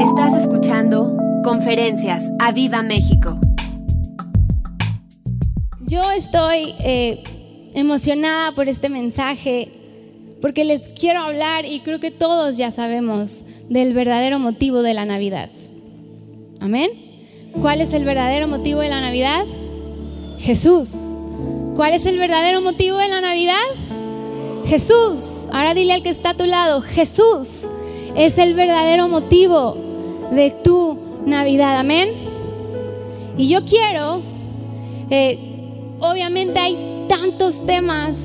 Estás escuchando Conferencias a Viva México. Yo estoy eh, emocionada por este mensaje porque les quiero hablar y creo que todos ya sabemos del verdadero motivo de la Navidad. Amén. ¿Cuál es el verdadero motivo de la Navidad? Jesús. ¿Cuál es el verdadero motivo de la Navidad? Jesús. Ahora dile al que está a tu lado, Jesús es el verdadero motivo de tu Navidad. Amén. Y yo quiero, eh, obviamente hay tantos temas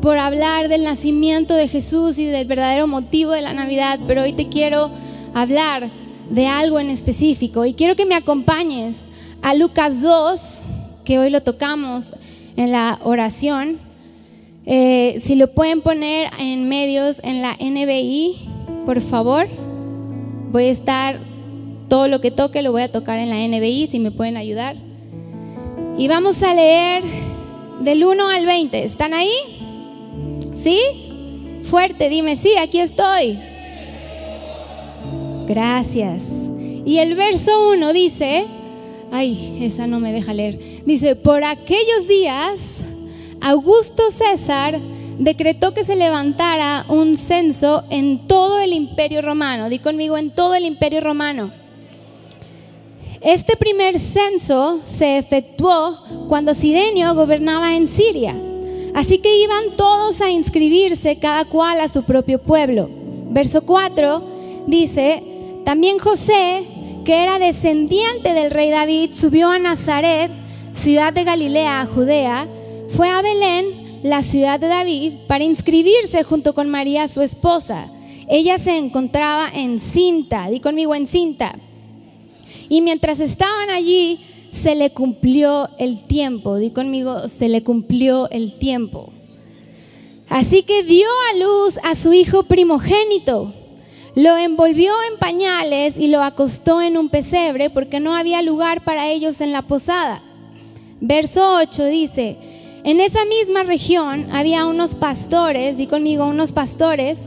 por hablar del nacimiento de Jesús y del verdadero motivo de la Navidad, pero hoy te quiero hablar de algo en específico y quiero que me acompañes a Lucas 2, que hoy lo tocamos en la oración. Eh, si lo pueden poner en medios en la NBI, por favor. Voy a estar, todo lo que toque lo voy a tocar en la NBI, si me pueden ayudar. Y vamos a leer del 1 al 20. ¿Están ahí? ¿Sí? Fuerte, dime, sí, aquí estoy. Gracias. Y el verso 1 dice, ay, esa no me deja leer. Dice, por aquellos días, Augusto César decretó que se levantara un censo en todo el imperio romano. Di conmigo, en todo el imperio romano. Este primer censo se efectuó cuando Sirenio gobernaba en Siria. Así que iban todos a inscribirse, cada cual a su propio pueblo. Verso 4 dice, también José, que era descendiente del rey David, subió a Nazaret, ciudad de Galilea, Judea, fue a Belén, la ciudad de David, para inscribirse junto con María, su esposa. Ella se encontraba encinta, di conmigo encinta. Y mientras estaban allí, se le cumplió el tiempo. Di conmigo, se le cumplió el tiempo. Así que dio a luz a su hijo primogénito. Lo envolvió en pañales y lo acostó en un pesebre porque no había lugar para ellos en la posada. Verso 8 dice, en esa misma región había unos pastores, di conmigo, unos pastores,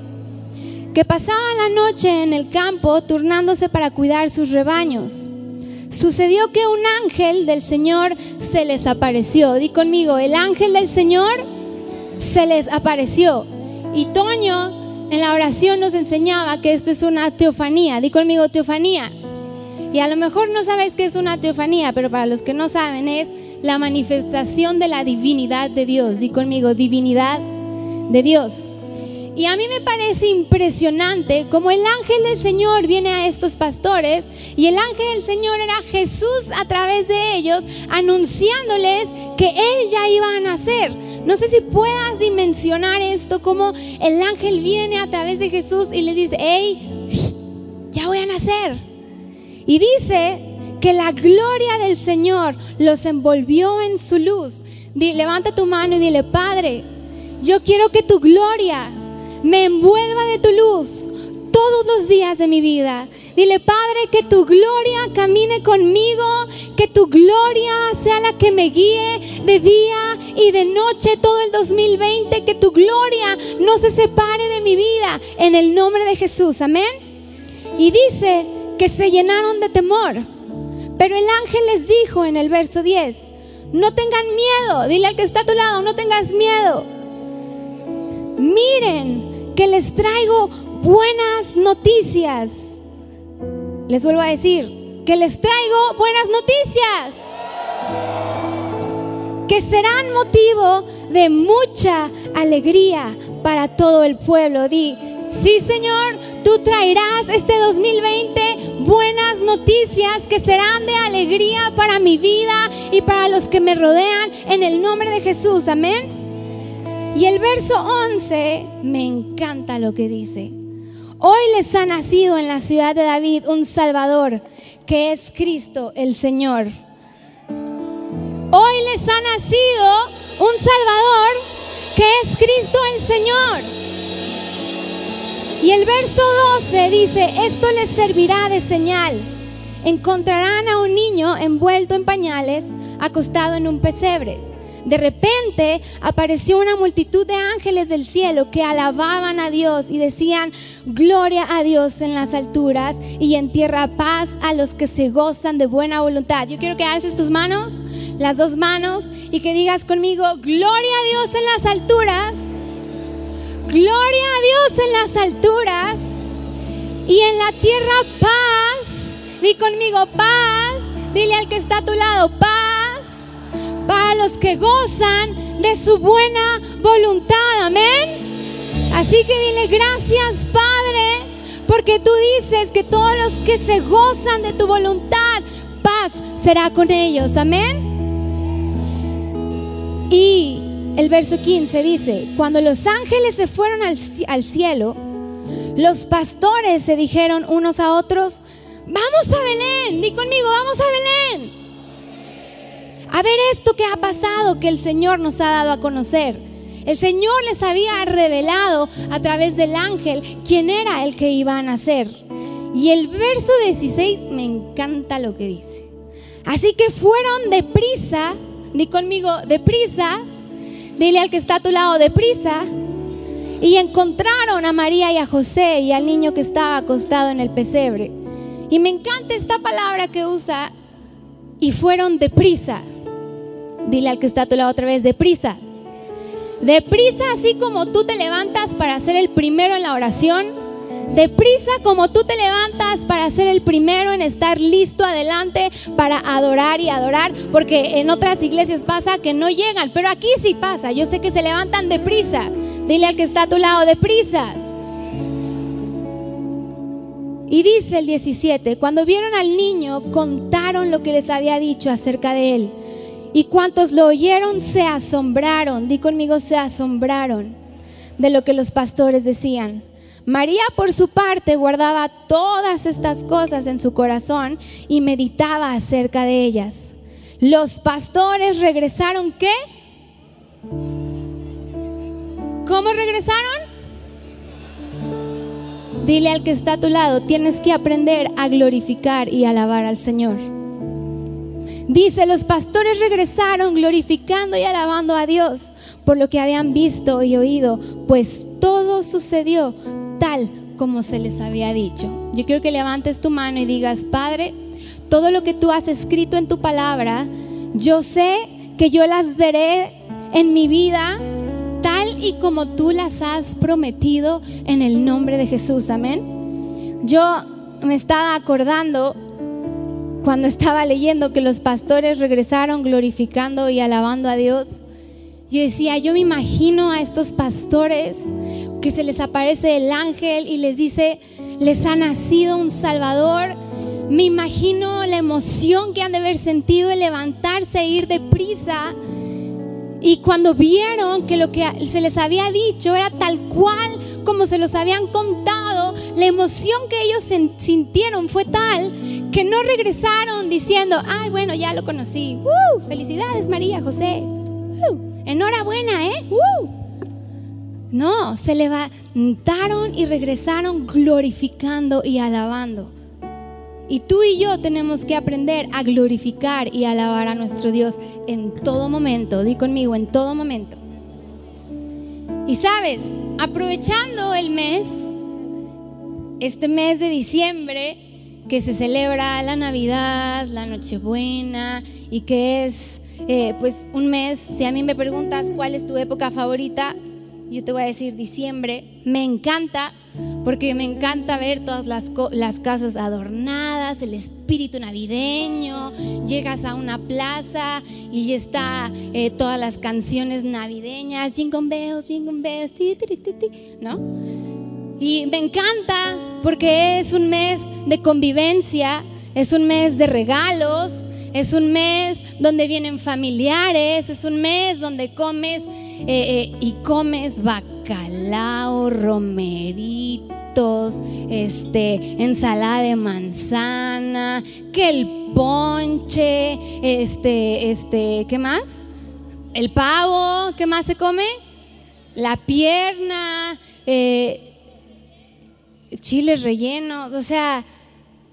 que pasaban la noche en el campo turnándose para cuidar sus rebaños. Sucedió que un ángel del Señor se les apareció. Di conmigo, el ángel del Señor se les apareció. Y Toño en la oración nos enseñaba que esto es una teofanía. Di conmigo, teofanía. Y a lo mejor no sabes qué es una teofanía, pero para los que no saben es la manifestación de la divinidad de Dios. Di conmigo, divinidad de Dios. Y a mí me parece impresionante como el ángel del Señor viene a estos pastores y el ángel del Señor era Jesús a través de ellos anunciándoles que Él ya iba a nacer. No sé si puedas dimensionar esto, como el ángel viene a través de Jesús y les dice, hey, ya voy a nacer. Y dice que la gloria del Señor los envolvió en su luz. levanta tu mano y dile, Padre, yo quiero que tu gloria me envuelva de tu luz todos los días de mi vida. Dile, Padre, que tu gloria camine conmigo, que tu gloria sea la que me guíe de día y de noche todo el 2020, que tu gloria no se separe de mi vida en el nombre de Jesús. Amén. Y dice que se llenaron de temor. Pero el ángel les dijo en el verso 10, no tengan miedo, dile al que está a tu lado, no tengas miedo. Miren que les traigo buenas noticias. Les vuelvo a decir, que les traigo buenas noticias. Que serán motivo de mucha alegría para todo el pueblo. Di, sí Señor, tú traerás este 2020 buenas noticias que serán de alegría para mi vida y para los que me rodean en el nombre de Jesús. Amén. Y el verso 11 me encanta lo que dice. Hoy les ha nacido en la ciudad de David un Salvador, que es Cristo el Señor. Hoy les ha nacido un Salvador, que es Cristo el Señor. Y el verso 12 dice, esto les servirá de señal. Encontrarán a un niño envuelto en pañales, acostado en un pesebre. De repente apareció una multitud de ángeles del cielo que alababan a Dios y decían, gloria a Dios en las alturas y en tierra paz a los que se gozan de buena voluntad. Yo quiero que alces tus manos, las dos manos, y que digas conmigo, gloria a Dios en las alturas, gloria a Dios en las alturas y en la tierra paz. Di conmigo paz, dile al que está a tu lado, paz para los que gozan de su buena voluntad. Amén. Así que dile gracias, Padre, porque tú dices que todos los que se gozan de tu voluntad, paz será con ellos. Amén. Y el verso 15 dice, cuando los ángeles se fueron al, cielo, los pastores se dijeron unos a otros, vamos a Belén, di conmigo, vamos a Belén a ver esto que ha pasado, que el Señor nos ha dado a conocer. El Señor les había revelado a través del ángel quién era el que iba a nacer. Y el verso 16 me encanta lo que dice. Así que fueron deprisa, di conmigo, deprisa, dile al que está a tu lado, deprisa, y encontraron a María y a José y al niño que estaba acostado en el pesebre. Y me encanta esta palabra que usa, y fueron deprisa. Dile al que está a tu lado otra vez, deprisa. Deprisa así como tú te levantas para ser el primero en la oración. Deprisa como tú te levantas para ser el primero en estar listo adelante para adorar y adorar, porque en otras iglesias pasa que no llegan, pero aquí sí pasa. Yo sé que se levantan deprisa. Dile al que está a tu lado, deprisa. Y dice el 17, cuando vieron al niño, contaron lo que les había dicho acerca de él. Y cuantos lo oyeron se asombraron, di conmigo, se asombraron de lo que los pastores decían. María por su parte guardaba todas estas cosas en su corazón y meditaba acerca de ellas. Los pastores regresaron, ¿qué? ¿Cómo regresaron? Dile al que está a tu lado, tienes que aprender a glorificar y alabar al Señor. Dice, los pastores regresaron glorificando y alabando a Dios por lo que habían visto y oído, pues todo sucedió como se les había dicho. Yo quiero que levantes tu mano y digas, Padre, todo lo que tú has escrito en tu palabra, yo sé que yo las veré en mi vida tal y como tú las has prometido en el nombre de Jesús. Amén. Yo me estaba acordando cuando estaba leyendo que los pastores regresaron glorificando y alabando a Dios, yo decía, yo me imagino a estos pastores que se les aparece el ángel y les dice, les ha nacido un Salvador. Me imagino la emoción que han de haber sentido el levantarse e ir deprisa. Y cuando vieron que lo que se les había dicho era tal cual como se los habían contado, la emoción que ellos sintieron fue tal que no regresaron diciendo, ay, bueno, ya lo conocí. Felicidades, María, José. Enhorabuena, ¿eh? No, se levantaron y regresaron glorificando y alabando. Y tú y yo tenemos que aprender a glorificar y alabar a nuestro Dios en todo momento. Di conmigo, en todo momento. Y sabes, aprovechando el mes, este mes de diciembre, que se celebra la Navidad, la Nochebuena y que es eh, pues un mes, si a mí me preguntas cuál es tu época favorita, yo te voy a decir diciembre, me encanta porque me encanta ver todas las, las casas adornadas, el espíritu navideño, llegas a una plaza y está eh, todas las canciones navideñas, jingle bells, jingle bells, ¿no? Y me encanta porque es un mes de convivencia, es un mes de regalos, es un mes donde vienen familiares, es un mes donde comes eh, eh, y comes bacalao, romeritos, este, ensalada de manzana, que el ponche, este, este, ¿qué más? El pavo, ¿qué más se come? La pierna, eh, chiles rellenos, o sea,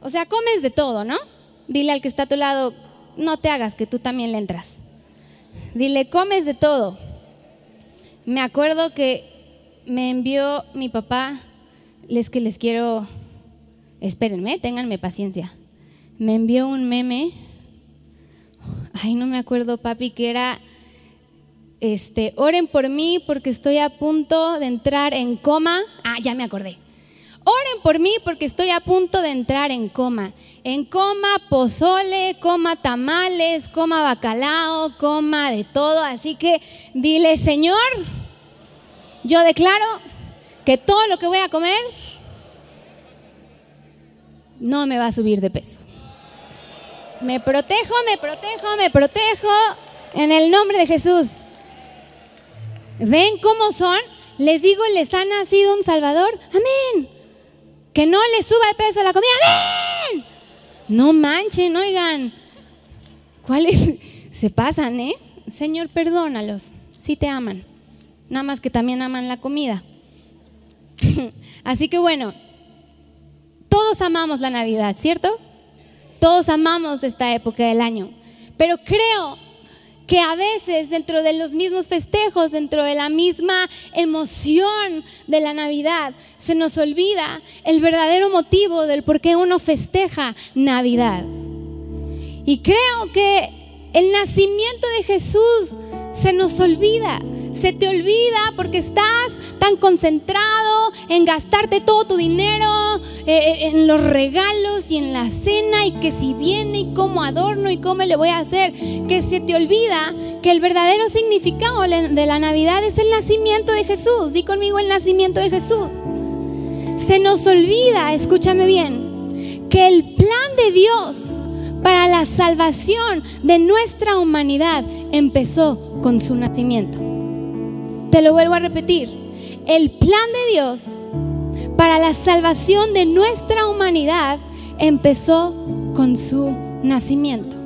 o sea, comes de todo, ¿no? Dile al que está a tu lado, no te hagas que tú también le entras. Dile, comes de todo. Me acuerdo que me envió mi papá, les que les quiero, espérenme, ténganme paciencia. Me envió un meme, ay, no me acuerdo, papi, que era, este, oren por mí porque estoy a punto de entrar en coma. Ah, ya me acordé. Oren por mí porque estoy a punto de entrar en coma. En coma pozole, coma tamales, coma bacalao, coma de todo. Así que dile, Señor, yo declaro que todo lo que voy a comer no me va a subir de peso. Me protejo, me protejo, me protejo en el nombre de Jesús. ¿Ven cómo son? Les digo, les ha nacido un Salvador. Amén. Que no les suba de peso la comida. ¡Amén! No manchen, oigan. ¿Cuáles se pasan, eh? Señor, perdónalos. Si te aman. Nada más que también aman la comida. Así que bueno, todos amamos la Navidad, ¿cierto? Todos amamos esta época del año. Pero creo que a veces dentro de los mismos festejos, dentro de la misma emoción de la Navidad, se nos olvida el verdadero motivo del por qué uno festeja Navidad. Y creo que el nacimiento de Jesús se nos olvida. Se te olvida porque estás tan concentrado en gastarte todo tu dinero eh, eh, en los regalos y en la cena y que si viene y cómo adorno y cómo le voy a hacer, que se te olvida que el verdadero significado de la Navidad es el nacimiento de Jesús. Di conmigo el nacimiento de Jesús. Se nos olvida, escúchame bien, que el plan de Dios para la salvación de nuestra humanidad empezó con su nacimiento. Te lo vuelvo a repetir. El plan de Dios para la salvación de nuestra humanidad empezó con su nacimiento.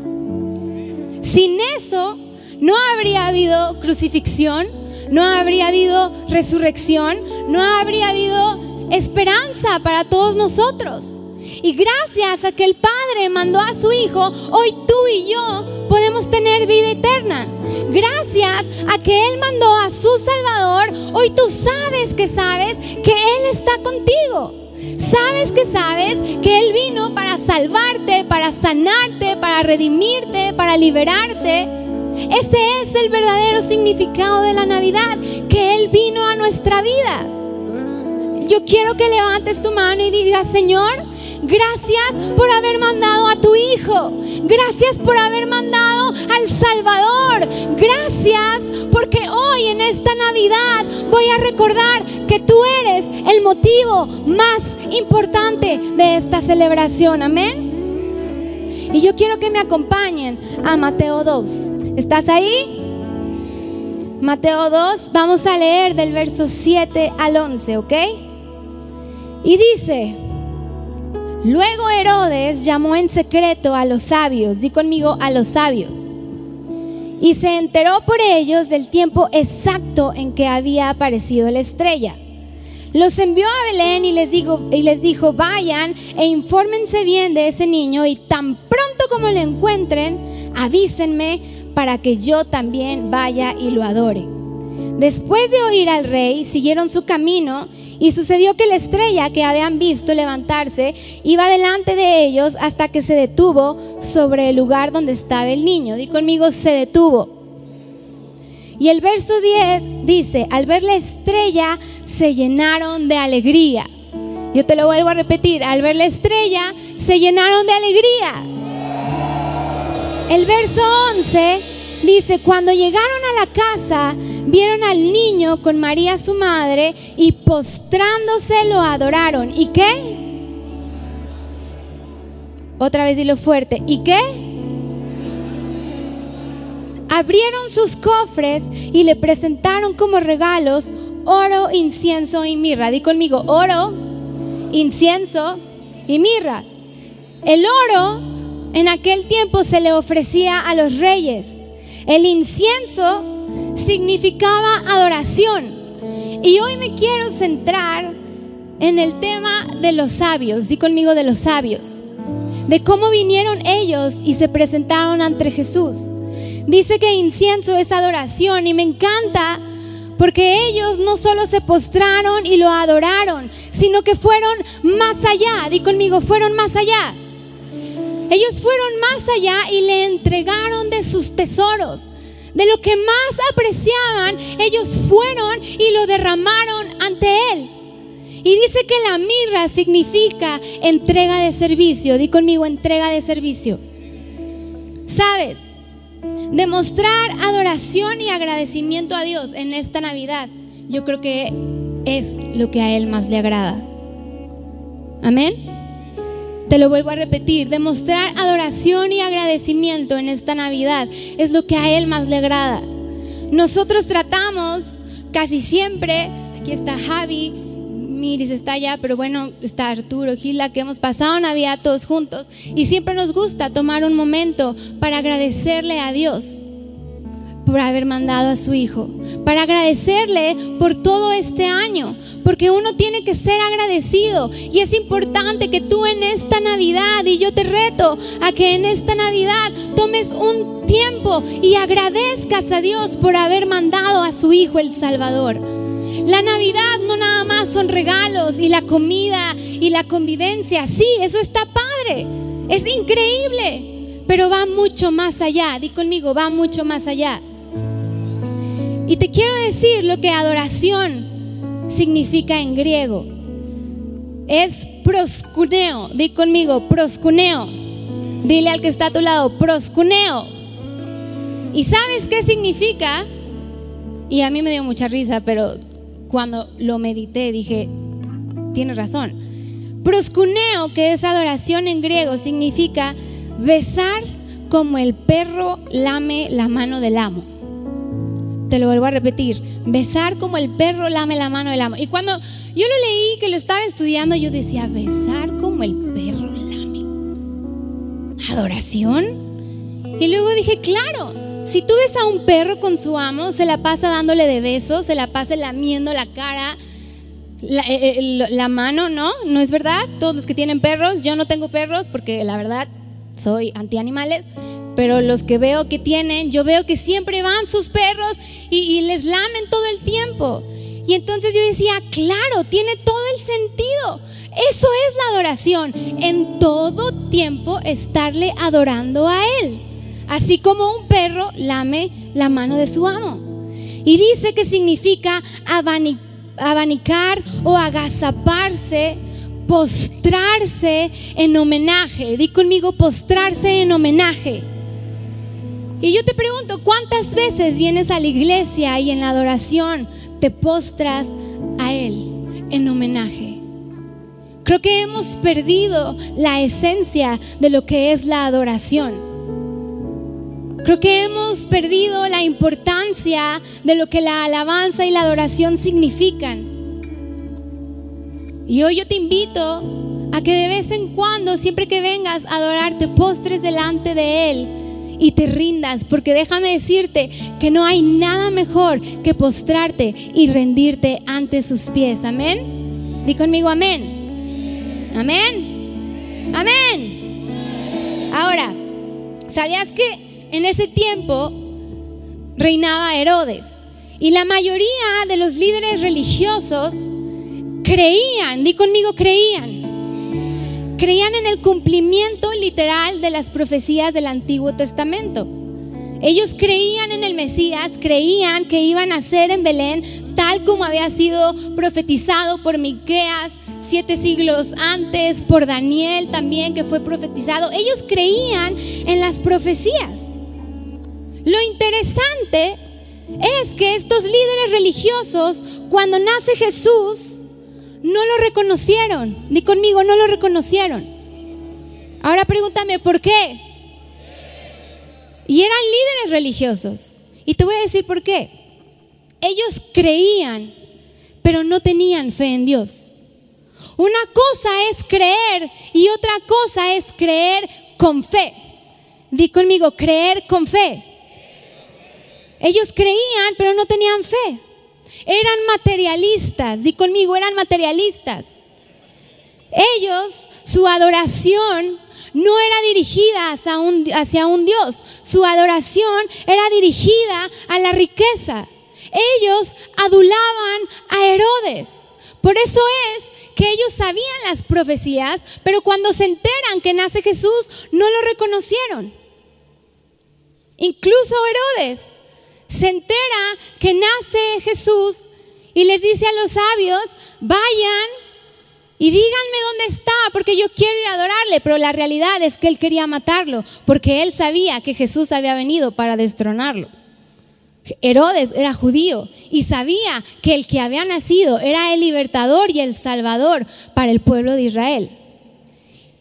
Sin eso no habría habido crucifixión, no habría habido resurrección, no habría habido esperanza para todos nosotros. Y gracias a que el Padre mandó a su Hijo, hoy tú y yo podemos tener vida eterna. Gracias a que Él mandó a su Salvador, hoy tú sabes que sabes que Él está contigo. Sabes que sabes que Él vino para salvarte, para sanarte, para redimirte, para liberarte. Ese es el verdadero significado de la Navidad, que Él vino a nuestra vida. Yo quiero que levantes tu mano y digas, Señor, Gracias por haber mandado a tu Hijo. Gracias por haber mandado al Salvador. Gracias porque hoy en esta Navidad voy a recordar que tú eres el motivo más importante de esta celebración. Amén. Y yo quiero que me acompañen a Mateo 2. ¿Estás ahí? Mateo 2, vamos a leer del verso 7 al 11, ¿ok? Y dice, Luego Herodes llamó en secreto a los sabios, di conmigo a los sabios, y se enteró por ellos del tiempo exacto en que había aparecido la estrella. Los envió a Belén y les, dijo, y les dijo, vayan e infórmense bien de ese niño y tan pronto como lo encuentren, avísenme para que yo también vaya y lo adore. Después de oír al rey, siguieron su camino y sucedió que la estrella que habían visto levantarse iba delante de ellos hasta que se detuvo sobre el lugar donde estaba el niño. Di conmigo, se detuvo. Y el verso 10 dice, al ver la estrella se llenaron de alegría. Yo te lo vuelvo a repetir, al ver la estrella se llenaron de alegría. El verso 11 dice, cuando llegaron a la casa, vieron al niño con María su madre y postrándose lo adoraron. ¿Y qué? Otra vez dilo fuerte. ¿Y qué? Abrieron sus cofres y le presentaron como regalos oro, incienso y mirra. Di conmigo, oro, incienso y mirra. El oro en aquel tiempo se le ofrecía a los reyes. El incienso significaba adoración. Y hoy me quiero centrar en el tema de los sabios, di conmigo de los sabios, de cómo vinieron ellos y se presentaron ante Jesús, Dice que incienso es adoración y me encanta porque ellos no solo se postraron y lo adoraron, sino que fueron más allá. Di conmigo, fueron más allá. Ellos fueron más allá y le entregaron de sus tesoros. De lo que más apreciaban, ellos fueron y lo derramaron ante Él. Y dice que la mirra significa entrega de servicio. Di conmigo, entrega de servicio. ¿Sabes? Demostrar adoración y agradecimiento a Dios en esta Navidad, yo creo que es lo que a Él más le agrada. Amén. Te lo vuelvo a repetir, demostrar adoración y agradecimiento en esta Navidad es lo que a Él más le agrada. Nosotros tratamos casi siempre, aquí está Javi, Miris está allá, pero bueno, está Arturo, Gila, que hemos pasado Navidad todos juntos y siempre nos gusta tomar un momento para agradecerle a Dios por haber mandado a su hijo, para agradecerle por todo este año, porque uno tiene que ser agradecido. Y es importante que tú en esta Navidad, y yo te reto a que en esta Navidad tomes un tiempo y agradezcas a Dios por haber mandado a su hijo el Salvador. La Navidad no nada más son regalos y la comida y la convivencia, sí, eso está padre, es increíble, pero va mucho más allá, di conmigo, va mucho más allá. Y te quiero decir lo que adoración significa en griego. Es proscuneo. Di conmigo, proscuneo. Dile al que está a tu lado, proscuneo. ¿Y sabes qué significa? Y a mí me dio mucha risa, pero cuando lo medité dije, tiene razón. Proscuneo, que es adoración en griego, significa besar como el perro lame la mano del amo. Te lo vuelvo a repetir, besar como el perro lame la mano del amo. Y cuando yo lo leí, que lo estaba estudiando, yo decía, besar como el perro lame. ¿Adoración? Y luego dije, claro, si tú ves a un perro con su amo, se la pasa dándole de besos, se la pasa lamiendo la cara, la, eh, eh, la, mano, ¿no? ¿No es verdad? Todos los que tienen perros, yo no tengo perros porque la verdad soy anti animales, pero los que veo que tienen, yo veo que siempre van sus perros y, les lamen todo el tiempo. Y entonces yo decía, claro, tiene todo el sentido. Eso es la adoración. En todo tiempo estarle adorando a Él. Así como un perro lame la mano de su amo. Y dice que significa abanicar o agazaparse, postrarse en homenaje. Di conmigo, postrarse en homenaje. Y yo te pregunto, ¿cuántas veces vienes a la iglesia y en la adoración te postras a Él en homenaje? Creo que hemos perdido la esencia de lo que es la adoración. Creo que hemos perdido la importancia de lo que la alabanza y la adoración significan. Y hoy yo te invito a que de vez en cuando, siempre que vengas a adorar, te postres delante de Él y te rindas, porque déjame decirte que no hay nada mejor que postrarte y rendirte ante sus pies. Amén. Di conmigo amén. Amén. Amén. Ahora, ¿sabías que en ese tiempo reinaba Herodes? Y la mayoría de los líderes religiosos creían, di conmigo creían, creían en el cumplimiento literal de las profecías del Antiguo Testamento. Ellos creían en el Mesías, creían que iban a ser en Belén tal como había sido profetizado por Miqueas siete siglos antes, por Daniel también que fue profetizado. Ellos creían en las profecías. Lo interesante es que estos líderes religiosos, cuando nace Jesús, no lo reconocieron. Ni conmigo, no lo reconocieron. Ahora pregúntame, ¿por qué? Y eran líderes religiosos. Y te voy a decir por qué. Ellos creían, pero no tenían fe en Dios. Una cosa es creer y otra cosa es creer con fe. Di conmigo, creer con fe. Ellos creían, pero no tenían fe. Eran materialistas, di conmigo, eran materialistas. Ellos, su adoración no era dirigida hacia un, hacia un Dios, su adoración era dirigida a la riqueza. Ellos adulaban a Herodes. Por eso es que ellos sabían las profecías, pero cuando se enteran que nace Jesús, no lo reconocieron. Incluso Herodes se entera que nace Jesús y les dice a los sabios, vayan y díganme dónde está, porque yo quiero ir a adorarle, pero la realidad es que él quería matarlo, porque él sabía que Jesús había venido para destronarlo. Herodes era judío y sabía que el que había nacido era el libertador y el salvador para el pueblo de Israel.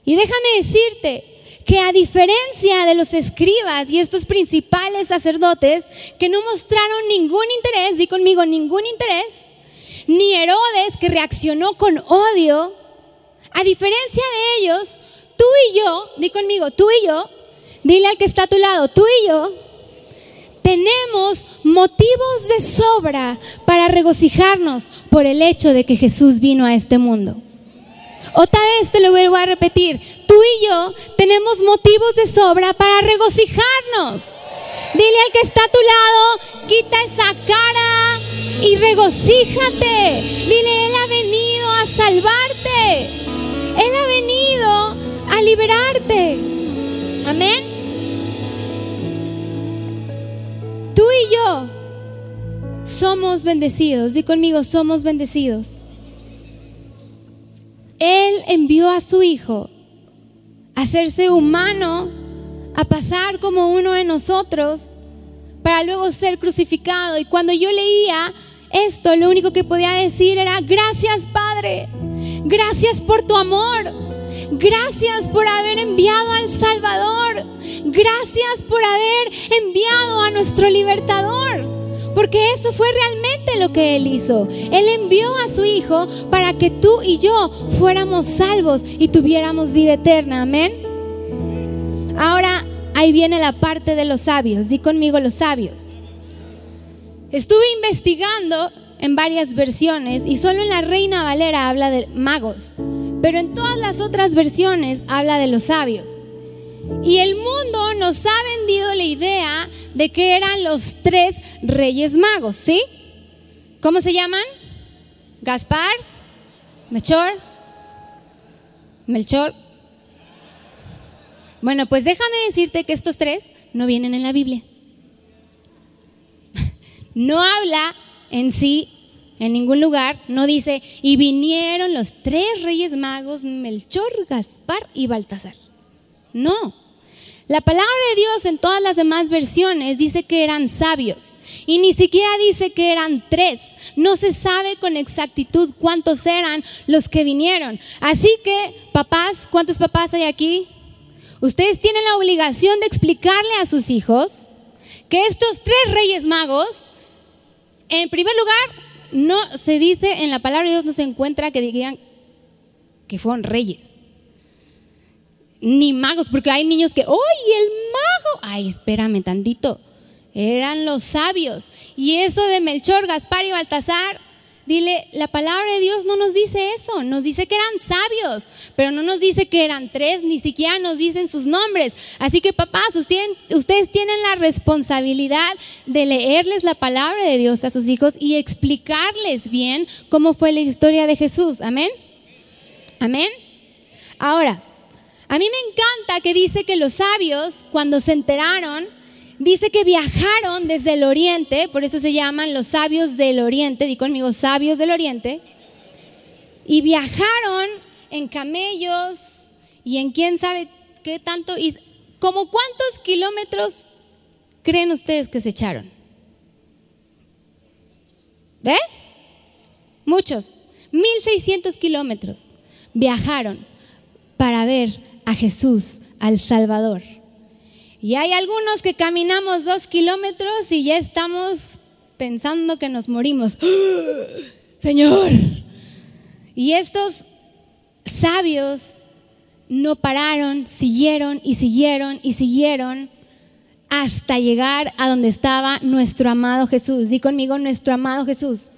Y déjame decirte que a diferencia de los escribas y estos principales sacerdotes que no mostraron ningún interés, di conmigo ningún interés, ni Herodes que reaccionó con odio, a diferencia de ellos, tú y yo, di conmigo, tú y yo, dile al que está a tu lado, tú y yo, tenemos motivos de sobra para regocijarnos por el hecho de que Jesús vino a este mundo. Otra vez te lo vuelvo a repetir. Tú y yo tenemos motivos de sobra para regocijarnos. Dile al que está a tu lado, quita esa cara y regocíjate. Dile, Él ha venido a salvarte. Él ha venido a liberarte. Amén. Tú y yo somos bendecidos. Di conmigo, somos bendecidos. Él envió a su Hijo a hacerse humano, a pasar como uno de nosotros, para luego ser crucificado. Y cuando yo leía esto, lo único que podía decir era, gracias Padre, gracias por tu amor, gracias por haber enviado al Salvador, gracias por haber enviado a nuestro libertador. Porque eso fue realmente lo que Él hizo. Él envió a su Hijo para que tú y yo fuéramos salvos y tuviéramos vida eterna. Amén. Ahora ahí viene la parte de los sabios. Di conmigo los sabios. Estuve investigando en varias versiones y solo en la Reina Valera habla de magos, pero en todas las otras versiones habla de los sabios. Y el mundo nos ha vendido la idea de que eran los tres reyes magos, ¿sí? ¿Cómo se llaman? Gaspar, Melchor, Melchor. Bueno, pues déjame decirte que estos tres no vienen en la Biblia. No habla en sí, en ningún lugar, no dice, y vinieron los tres reyes magos, Melchor, Gaspar y Baltasar. No. La palabra de Dios en todas las demás versiones dice que eran sabios y ni siquiera dice que eran tres. No se sabe con exactitud cuántos eran los que vinieron. Así que, papás, ¿cuántos papás hay aquí? Ustedes tienen la obligación de explicarle a sus hijos que estos tres reyes magos, en primer lugar, no se dice en la palabra de Dios, no se encuentra que digan que fueron reyes ni magos, porque hay niños que, ¡ay, el mago! Ay, espérame tantito. Eran los sabios. Y eso de Melchor, Gaspar y Baltasar, dile, la palabra de Dios no nos dice eso, nos dice que eran sabios, pero no nos dice que eran tres, ni siquiera nos dicen sus nombres. Así que papás, ustedes, ustedes tienen la responsabilidad de leerles la palabra de Dios a sus hijos y explicarles bien cómo fue la historia de Jesús. Amén. Amén. Ahora, a mí me encanta que dice que los sabios, cuando se enteraron, dice que viajaron desde el oriente, por eso se llaman los sabios del oriente, di conmigo, sabios del oriente, y viajaron en camellos y en quién sabe qué tanto, y como cuántos kilómetros creen ustedes que se echaron. ¿Ve? Muchos, 1600 kilómetros viajaron para ver a Jesús, al Salvador. Y hay algunos que caminamos dos kilómetros y ya estamos pensando que nos morimos. Señor. Y estos sabios no pararon, siguieron y siguieron y siguieron hasta llegar a donde estaba nuestro amado Jesús. Di conmigo nuestro amado Jesús.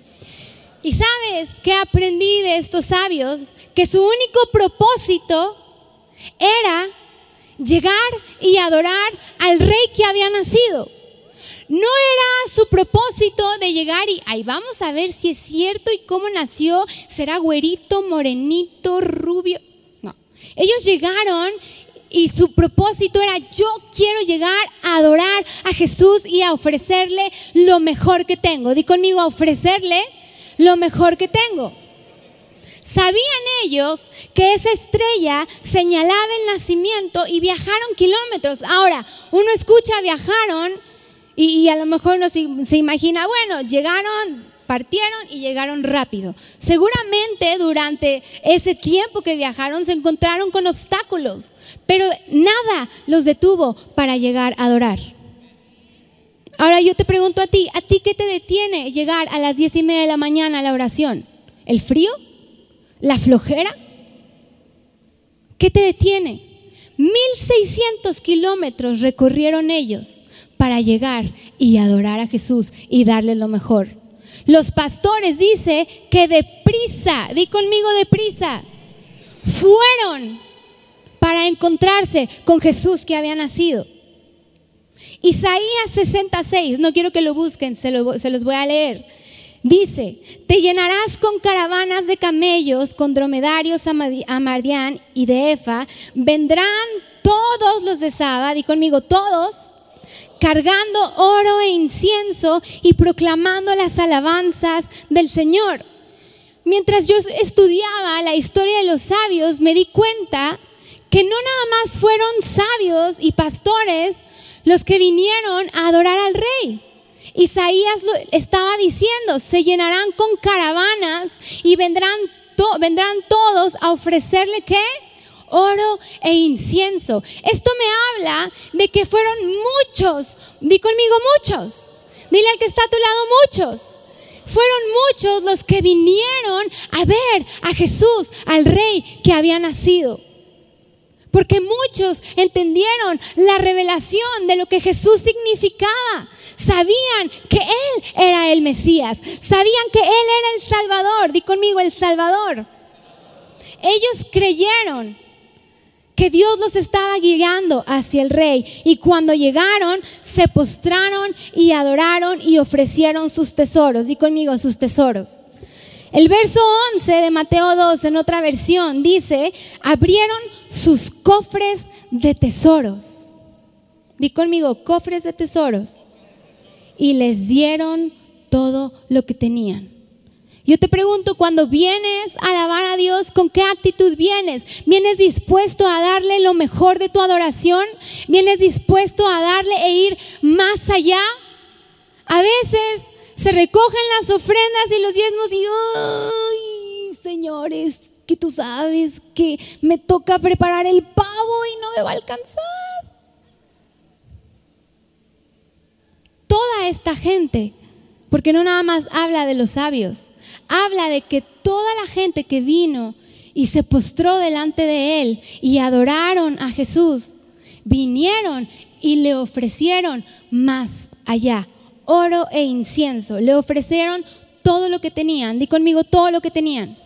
Y sabes que aprendí de estos sabios que su único propósito era llegar y adorar al rey que había nacido. No era su propósito de llegar y ahí vamos a ver si es cierto y cómo nació, será güerito, morenito, rubio. No, ellos llegaron y su propósito era yo quiero llegar a adorar a Jesús y a ofrecerle lo mejor que tengo. Di conmigo, a ofrecerle lo mejor que tengo. Sabían ellos que esa estrella señalaba el nacimiento y viajaron kilómetros. Ahora, uno escucha viajaron y, a lo mejor no se, se imagina, bueno, llegaron, partieron y llegaron rápido. Seguramente durante ese tiempo que viajaron se encontraron con obstáculos, pero nada los detuvo para llegar a adorar. Ahora yo te pregunto a ti, ¿a ti qué te detiene llegar a las diez y media de la mañana a la oración? ¿El frío? ¿La flojera? ¿Qué te detiene? 1600 kilómetros recorrieron ellos para llegar y adorar a Jesús y darle lo mejor. Los pastores dice que deprisa, di conmigo deprisa, fueron para encontrarse con Jesús que había nacido. Isaías 66, no quiero que lo busquen, se, se los voy a leer. Dice, te llenarás con caravanas de camellos, con dromedarios a Mardián y de Efa. Vendrán todos los de Saba, di conmigo, todos, cargando oro e incienso y proclamando las alabanzas del Señor. Mientras yo estudiaba la historia de los sabios, me di cuenta que no nada más fueron sabios y pastores los que vinieron a adorar al rey. Isaías estaba diciendo, se llenarán con caravanas y vendrán, vendrán todos a ofrecerle qué? Oro e incienso. Esto me habla de que fueron muchos, di conmigo muchos, dile al que está a tu lado muchos. Fueron muchos los que vinieron a ver a Jesús, al rey que había nacido. Porque muchos entendieron la revelación de lo que Jesús significaba. Sabían que Él era el Mesías. Sabían que Él era el Salvador. Di conmigo, el Salvador. Ellos creyeron que Dios los estaba guiando hacia el rey. Y cuando llegaron, se postraron y adoraron y ofrecieron sus tesoros. Di conmigo, sus tesoros. El verso 11 de Mateo 2 en otra versión dice, abrieron sus cofres de tesoros. Di conmigo, cofres de tesoros. Y les dieron todo lo que tenían. Yo te pregunto, cuando vienes a alabar a Dios, ¿con qué actitud vienes? ¿Vienes dispuesto a darle lo mejor de tu adoración? ¿Vienes dispuesto a darle e ir más allá? A veces se recogen las ofrendas y los diezmos y, ay, señores, que tú sabes que me toca preparar el pavo y no me va a alcanzar. Toda esta gente, porque no nada más habla de los sabios, habla de que toda la gente que vino y se postró delante de él y adoraron a Jesús, vinieron y le ofrecieron más allá oro e incienso. Le ofrecieron todo lo que tenían. Di conmigo todo lo que tenían.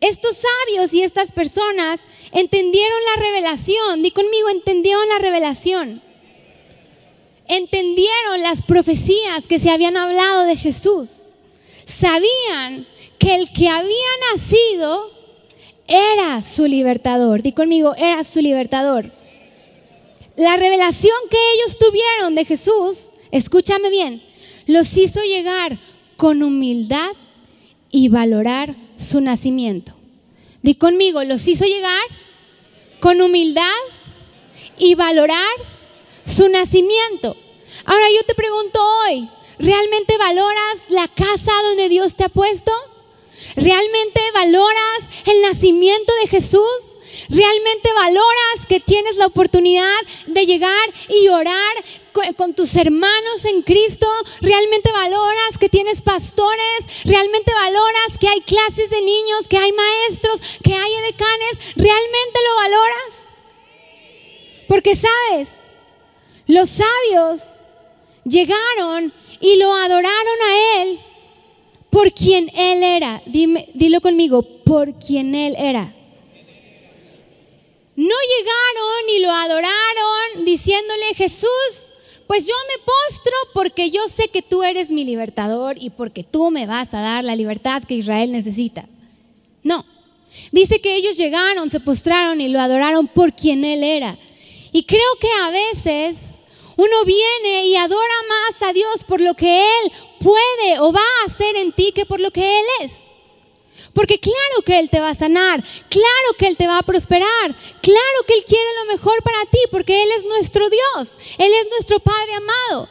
Estos sabios y estas personas entendieron la revelación. Di conmigo, entendieron la revelación. Entendieron las profecías que se habían hablado de Jesús. Sabían que el que había nacido era su libertador. Di conmigo, era su libertador. La revelación que ellos tuvieron de Jesús escúchame bien, los hizo llegar con humildad y valorar su nacimiento. Di conmigo, los hizo llegar con humildad y valorar su nacimiento. Ahora yo te pregunto hoy, ¿realmente valoras la casa donde Dios te ha puesto? ¿Realmente valoras el nacimiento de Jesús? ¿Realmente valoras que tienes la oportunidad de llegar y orar con, tus hermanos en Cristo? ¿Realmente valoras que tienes pastores? ¿Realmente valoras que hay clases de niños, que hay maestros, que hay edecanes? ¿Realmente lo valoras? Porque sabes, los sabios llegaron y lo adoraron a Él por quien Él era. Dime, dilo conmigo, por quien Él era. no llegaron y lo adoraron diciéndole, Jesús, pues yo me postro porque yo sé que tú eres mi libertador y porque tú me vas a dar la libertad que Israel necesita. No. Dice que ellos llegaron, se postraron y lo adoraron por quien Él era. Y creo que a veces uno viene y adora más a Dios por lo que Él puede o va a hacer en ti que por lo que Él es. Porque claro que Él te va a sanar, claro que Él te va a prosperar, claro que Él quiere lo mejor para ti, porque Él es nuestro Dios, Él es nuestro Padre amado.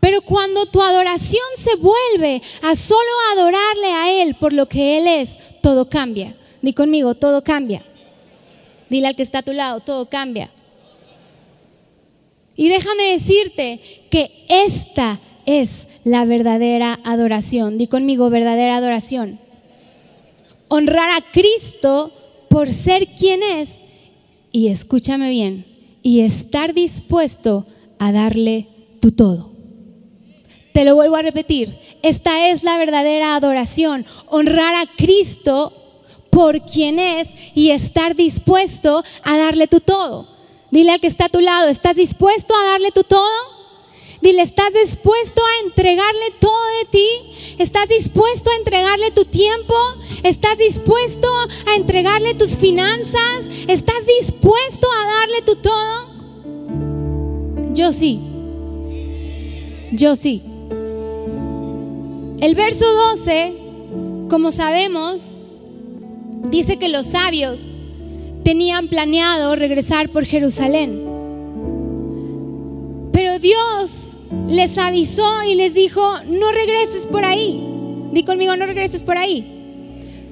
Pero cuando tu adoración se vuelve a solo adorarle a Él por lo que Él es, todo cambia. Di conmigo, todo cambia. Dile al que está a tu lado, todo cambia. Y déjame decirte que esta es la verdadera adoración. Di conmigo, verdadera adoración honrar a Cristo por ser quien es y escúchame bien, y estar dispuesto a darle tu todo. Te lo vuelvo a repetir, esta es la verdadera adoración, honrar a Cristo por quien es y estar dispuesto a darle tu todo. Dile al que está a tu lado, ¿estás dispuesto a darle tu todo? Dile, ¿estás dispuesto a entregarle todo de ti? ¿Estás dispuesto a entregarle tu tiempo? ¿Estás dispuesto a entregarle tus finanzas? ¿Estás dispuesto a darle tu todo? Yo sí. Yo sí. El verso 12, como sabemos, dice que los sabios tenían planeado regresar por Jerusalén. Pero Dios les avisó y les dijo, no regreses por ahí. Di conmigo, no regreses por ahí.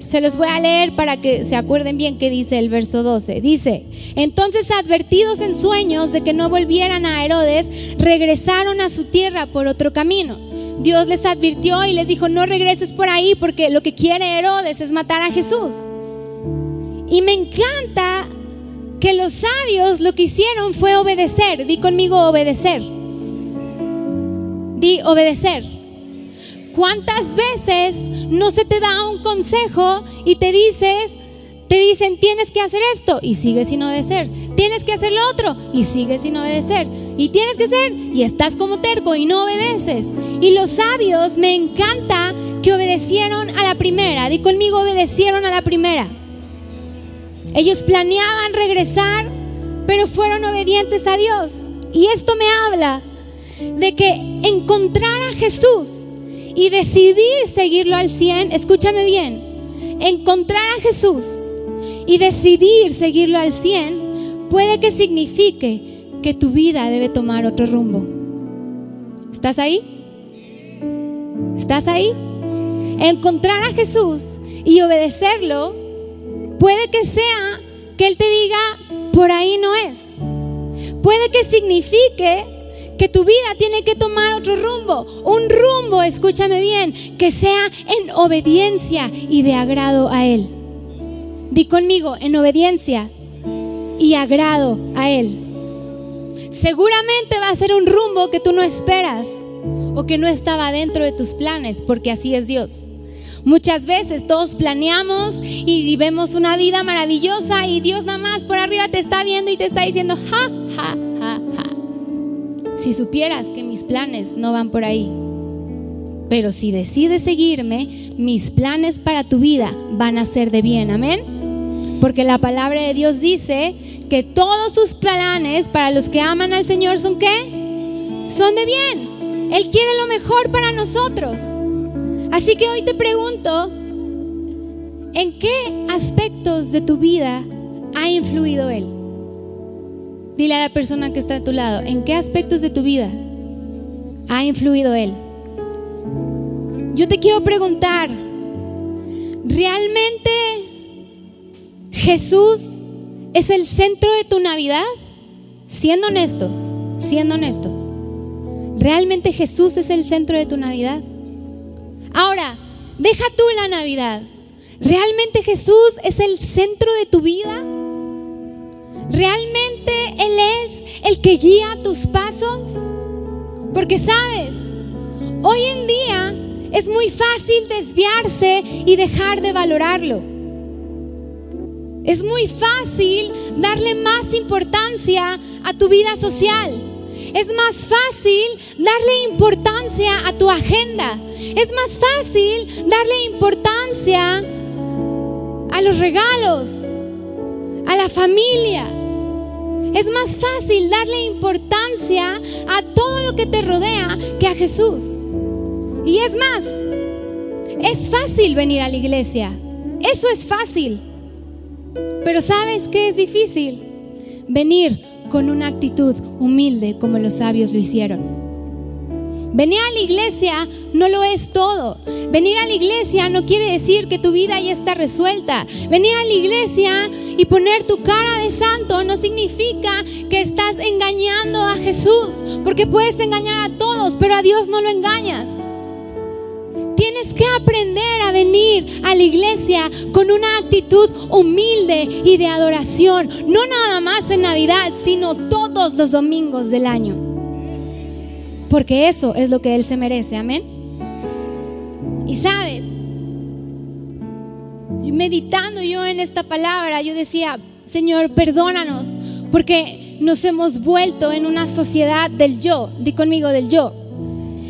Se los voy a leer para que se acuerden bien qué dice el verso 12. Dice, entonces advertidos en sueños de que no volvieran a Herodes, regresaron a su tierra por otro camino. Dios les advirtió y les dijo, no regreses por ahí porque lo que quiere Herodes es matar a Jesús. Y me encanta que los sabios lo que hicieron fue obedecer. Di conmigo obedecer di obedecer. ¿Cuántas veces no se te da un consejo y te dices, te dicen tienes que hacer esto y sigues sin obedecer, tienes que hacer lo otro y sigues sin obedecer, y tienes que hacer y estás como terco y no obedeces? Y los sabios me encanta que obedecieron a la primera, di conmigo obedecieron a la primera. Ellos planeaban regresar, pero fueron obedientes a Dios. Y esto me habla de que encontrar a Jesús y decidir seguirlo al 100, escúchame bien, encontrar a Jesús y decidir seguirlo al 100 puede que signifique que tu vida debe tomar otro rumbo. ¿Estás ahí? ¿Estás ahí? Encontrar a Jesús y obedecerlo puede que sea que Él te diga, por ahí no es. Puede que signifique que tu vida tiene que tomar otro rumbo, un rumbo, escúchame bien, que sea en obediencia y de agrado a Él. Di conmigo, en obediencia y agrado a Él. Seguramente va a ser un rumbo que tú no esperas o que no estaba dentro de tus planes, porque así es Dios. Muchas veces todos planeamos y vemos una vida maravillosa y Dios nada más por arriba te está viendo y te está diciendo, ja, ja, ja, ja. Si supieras que mis planes no van por ahí. Pero si decides seguirme, mis planes para tu vida van a ser de bien. Amén. Porque la palabra de Dios dice que todos sus planes para los que aman al Señor son qué? Son de bien. Él quiere lo mejor para nosotros. Así que hoy te pregunto, ¿en qué aspectos de tu vida ha influido Él? Dile a la persona que está a tu lado, ¿en qué aspectos de tu vida ha influido Él? Yo te quiero preguntar, ¿realmente Jesús es el centro de tu Navidad? Siendo honestos, siendo honestos. ¿Realmente Jesús es el centro de tu Navidad? Ahora, deja tú la Navidad. ¿Realmente Jesús es el centro de tu vida? ¿Realmente Él es el que guía tus pasos? Porque sabes, hoy en día es muy fácil desviarse y dejar de valorarlo. Es muy fácil darle más importancia a tu vida social. Es más fácil darle importancia a tu agenda. Es más fácil darle importancia a los regalos, a la familia. Es más fácil darle importancia a todo lo que te rodea que a Jesús. Y es más, es fácil venir a la iglesia. Eso es fácil. Pero ¿sabes qué es difícil? Venir con una actitud humilde como los sabios lo hicieron. Venir a la iglesia no lo es todo. Venir a la iglesia no quiere decir que tu vida ya está resuelta. Venir a la iglesia y poner tu cara de santo no significa que estás engañando a Jesús, porque puedes engañar a todos, pero a Dios no lo engañas. Tienes que aprender a venir a la iglesia con una actitud humilde y de adoración, no nada más en Navidad, sino todos los domingos del año. Porque eso es lo que Él se merece, amén. Y sabes, meditando yo en esta palabra, yo decía, Señor, perdónanos, porque nos hemos vuelto en una sociedad del yo, di conmigo del yo,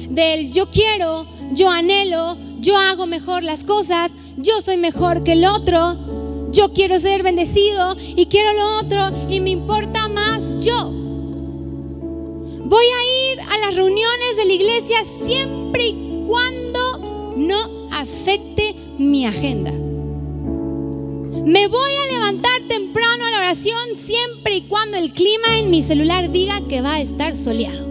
del yo quiero, yo anhelo, yo hago mejor las cosas, yo soy mejor que el otro, yo quiero ser bendecido y quiero lo otro y me importa más yo. Voy a ir a las reuniones de la iglesia siempre y cuando no afecte mi agenda. Me voy a levantar temprano a la oración siempre y cuando el clima en mi celular diga que va a estar soleado.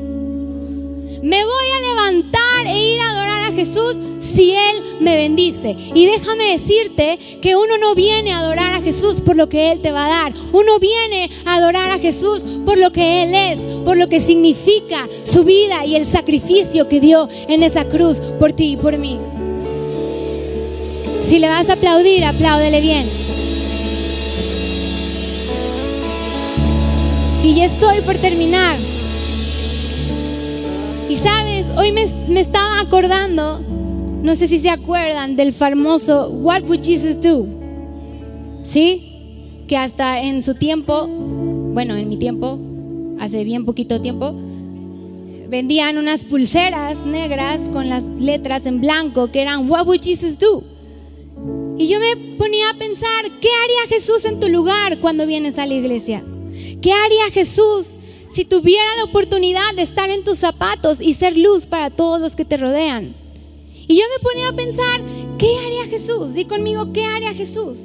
Me voy a levantar e ir a adorar Jesús si Él me bendice. Y déjame decirte que uno no viene a adorar a Jesús por lo que Él te va a dar. Uno viene a adorar a Jesús por lo que Él es, por lo que significa su vida y el sacrificio que dio en esa cruz por ti y por mí. Si le vas a aplaudir, apláudele bien. Y ya estoy por terminar. Y sabes, hoy me, estaba acordando, no sé si se acuerdan, del famoso What Would Jesus Do? ¿Sí? Que hasta en su tiempo, bueno, en mi tiempo, hace bien poquito tiempo, vendían unas pulseras negras con las letras en blanco que eran What Would Jesus Do? Y yo me ponía a pensar, ¿qué haría Jesús en tu lugar cuando vienes a la iglesia? ¿Qué haría Jesús si tuviera la oportunidad de estar en tus zapatos y ser luz para todos los que te rodean? Y yo me ponía a pensar, ¿qué haría Jesús? Di conmigo, ¿qué haría Jesús?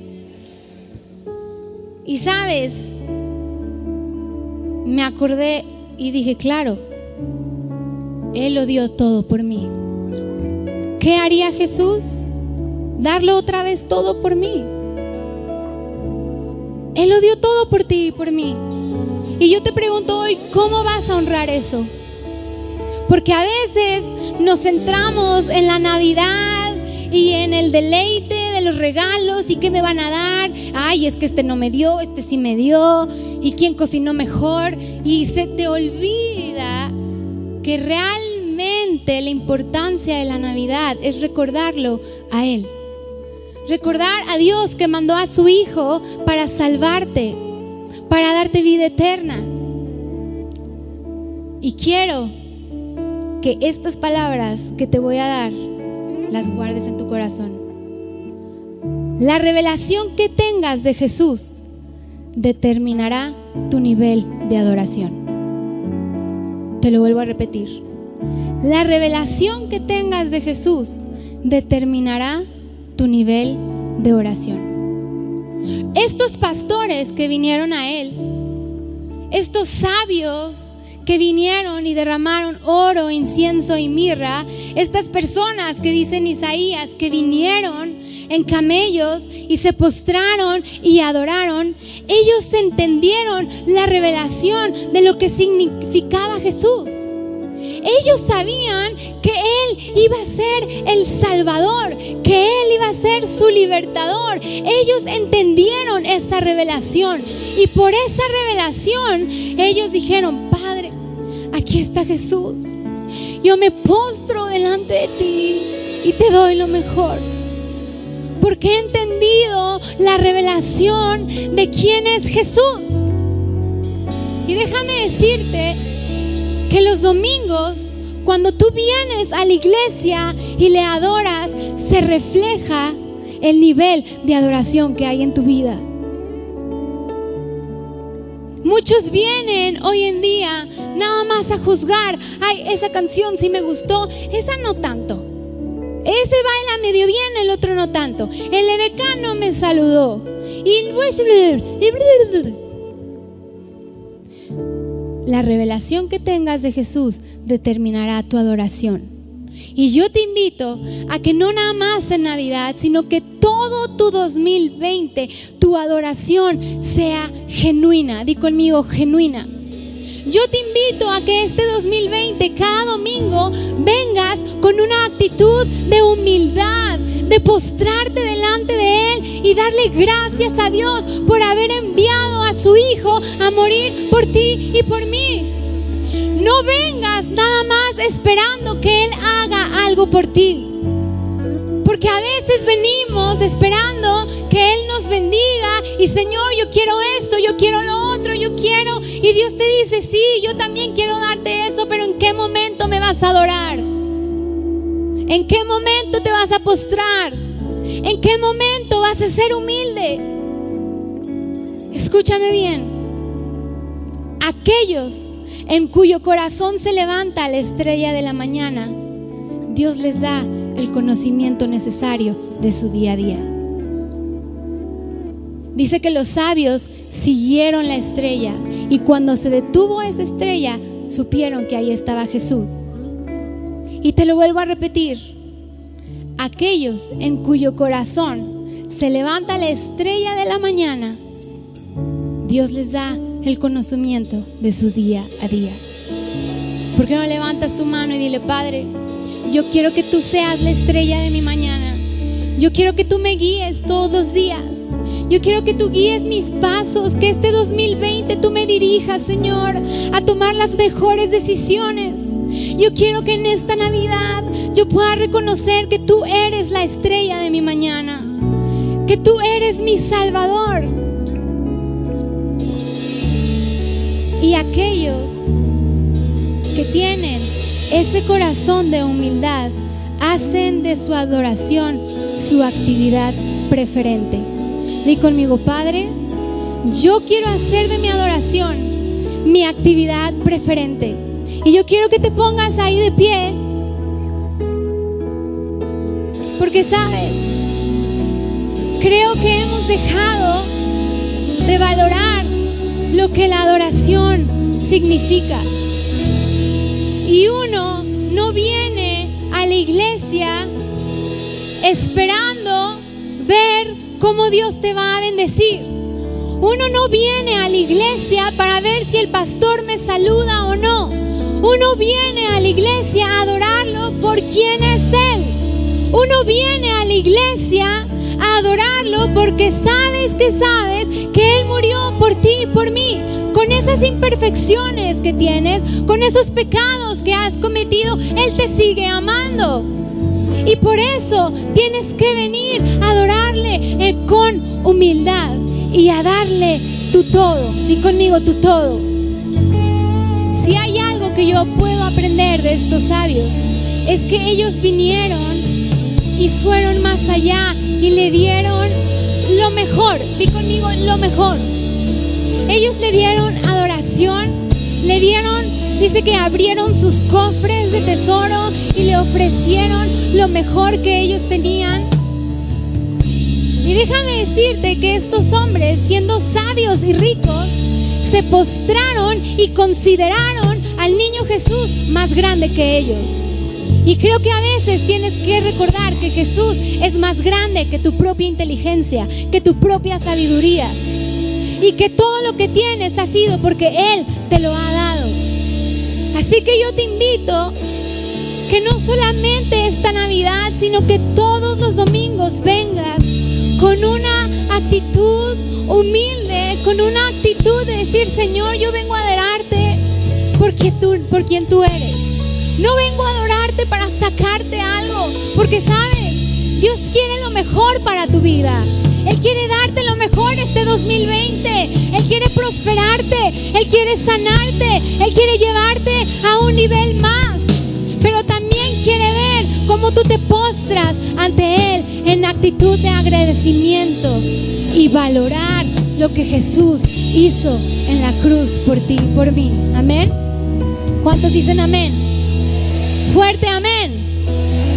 Y sabes, me acordé y dije, claro, Él lo dio todo por mí. ¿Qué haría Jesús? Darlo otra vez todo por mí. Él lo dio todo por ti y por mí. Y yo te pregunto hoy, ¿cómo vas a honrar eso? Porque a veces nos centramos en la Navidad y en el deleite de los regalos y qué me van a dar. Ay, es que este no me dio, este sí me dio. ¿Y quién cocinó mejor? Y se te olvida que realmente la importancia de la Navidad es recordarlo a Él. Recordar a Dios que mandó a su Hijo para salvarte, para darte vida eterna. Y quiero que estas palabras que te voy a dar las guardes en tu corazón. La revelación que tengas de Jesús determinará tu nivel de adoración. Te lo vuelvo a repetir. La revelación que tengas de Jesús determinará tu nivel de oración. Estos pastores que vinieron a Él, estos sabios que vinieron y derramaron oro, incienso y mirra, estas personas que dicen Isaías que vinieron en camellos y se postraron y adoraron, ellos entendieron la revelación de lo que significaba Jesús. Ellos sabían que Él iba a ser el Salvador, que Él iba a ser su libertador. Ellos entendieron esa revelación y por esa revelación ellos dijeron, Padre, aquí está Jesús. Yo me postro delante de ti y te doy lo mejor porque he entendido la revelación de quién es Jesús. Y déjame decirte que los domingos, cuando tú vienes a la iglesia y le adoras, se refleja el nivel de adoración que hay en tu vida. Muchos vienen hoy en día nada más a juzgar. Ay, esa canción sí me gustó, esa no tanto. Ese baila medio bien, el otro no tanto. El edecano me saludó. Y la revelación que tengas de Jesús determinará tu adoración. Y yo te invito a que no nada más en Navidad, sino que todo tu 2020, tu adoración sea genuina. Di conmigo, genuina. Yo te invito a que este 2020, cada domingo, vengas con una actitud de humildad, de postrarte delante de Él y darle gracias a Dios por haber enviado a su Hijo a morir por ti y por mí. No vengas nada más esperando que Él haga algo por ti. Porque a veces venimos esperando que Él nos bendiga y Señor, yo quiero esto, yo quiero lo otro, yo quiero. Y Dios te dice, sí, yo también quiero darte eso, pero ¿en qué momento me vas a adorar? ¿En qué momento te vas a postrar? ¿En qué momento vas a ser humilde? Escúchame bien. Aquellos en cuyo corazón se levanta la estrella de la mañana, Dios les da el conocimiento necesario de su día a día. Dice que los sabios siguieron la estrella y cuando se detuvo esa estrella, supieron que ahí estaba Jesús. Y te lo vuelvo a repetir, aquellos en cuyo corazón se levanta la estrella de la mañana, Dios les da el conocimiento de su día a día. ¿Por qué no levantas tu mano y dile, Padre, yo quiero que tú seas la estrella de mi mañana. Yo quiero que tú me guíes todos los días. Yo quiero que tú guíes mis pasos, que este 2020 tú me dirijas, Señor, a tomar las mejores decisiones. Yo quiero que en esta Navidad yo pueda reconocer que tú eres la estrella de mi mañana, que tú eres mi Salvador. Y aquellos que tienen ese corazón de humildad hacen de su adoración su actividad preferente. Di conmigo, Padre, yo quiero hacer de mi adoración mi actividad preferente. Y yo quiero que te pongas ahí de pie. Porque sabes, creo que hemos dejado de valorar lo que la adoración significa. Y uno no viene a la iglesia esperando ver cómo Dios te va a bendecir. Uno no viene a la iglesia para ver si el pastor me saluda o no. Uno viene a la iglesia a adorarlo por quién es Él. Uno viene a la iglesia a adorarlo porque sabes que sabes que Él murió por ti y por mí con esas imperfecciones que tienes, con esos pecados que has cometido, Él te sigue amando. Y por eso tienes que venir a adorarle eh, con humildad y a darle tu todo. Di conmigo tu todo. Si hay algo que yo puedo aprender de estos sabios, es que ellos vinieron y fueron más allá y le dieron lo mejor. Di conmigo lo mejor. Ellos le dieron adoración, le dieron, dice que abrieron sus cofres de tesoro y le ofrecieron lo mejor que ellos tenían. Y déjame decirte que estos hombres, siendo sabios y ricos, se postraron y consideraron al niño Jesús más grande que ellos. Y creo que a veces tienes que recordar que Jesús es más grande que tu propia inteligencia, que tu propia sabiduría y que todo lo que tienes ha sido porque Él te lo ha dado. Así que yo te invito que no solamente esta Navidad, sino que todos los domingos vengas con una actitud humilde, con una actitud de decir, Señor, yo vengo a adorarte porque tú, por quien tú eres. No vengo a para sacarte algo, porque sabes, Dios quiere lo mejor para tu vida. Él quiere darte lo mejor este 2020. Él quiere prosperarte. Él quiere sanarte. Él quiere llevarte a un nivel más. Pero también quiere ver cómo tú te postras ante Él en actitud de agradecimiento y valorar lo que Jesús hizo en la cruz por ti y por mí. Amén. ¿Cuántos dicen amén? Fuerte amén.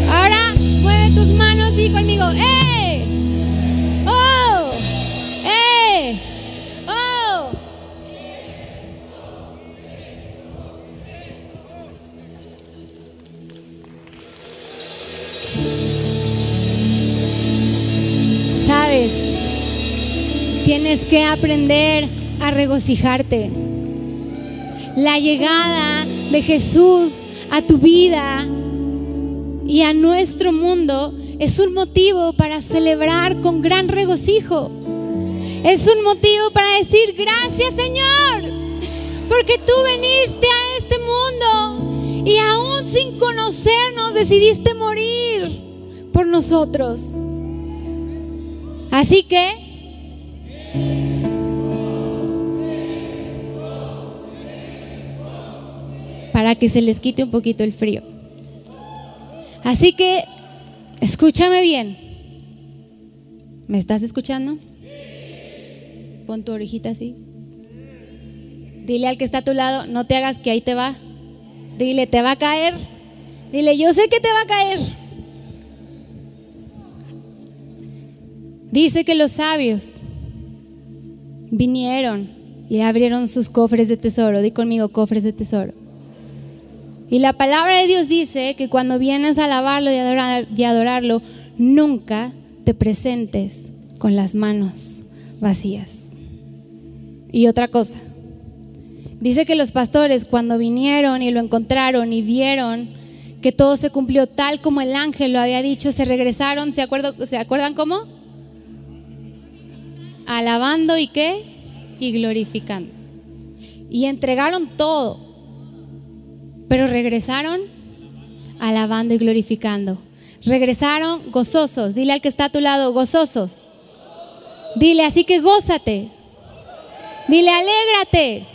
Ahora mueve tus manos y conmigo. ¡Eh! ¡Oh! ¡Eh! ¡Oh! Sabes, tienes que aprender a regocijarte. La llegada de Jesús a tu vida y a nuestro mundo es un motivo para celebrar con gran regocijo. Es un motivo para decir gracias Señor, porque tú viniste a este mundo y aún sin conocernos decidiste morir por nosotros. Así que para que se les quite un poquito el frío. Así que, escúchame bien. ¿Me estás escuchando? Pon tu orejita así. Dile al que está a tu lado, no te hagas que ahí te va. Dile, te va a caer. Dile, yo sé que te va a caer. Dice que los sabios vinieron y abrieron sus cofres de tesoro. Di conmigo, cofres de tesoro. Y la palabra de Dios dice que cuando vienes a alabarlo y, y adorarlo, nunca te presentes con las manos vacías. Y otra cosa, dice que los pastores cuando vinieron y lo encontraron y vieron que todo se cumplió tal como el ángel lo había dicho, se regresaron, ¿se, ¿se acuerdan cómo? Alabando y qué? Y glorificando. Y entregaron todo pero regresaron alabando y glorificando. Regresaron gozosos. Dile al que está a tu lado, gozosos. Dile, así que gózate. Dile, alégrate.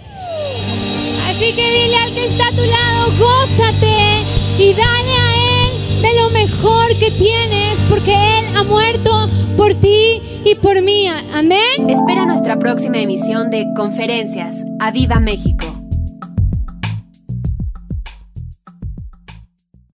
Así que dile al que está a tu lado, gózate y dale a Él de lo mejor que tienes, porque Él ha muerto por ti y por mí. Amén. Espera nuestra próxima emisión de Conferencias. ¡A Viva México!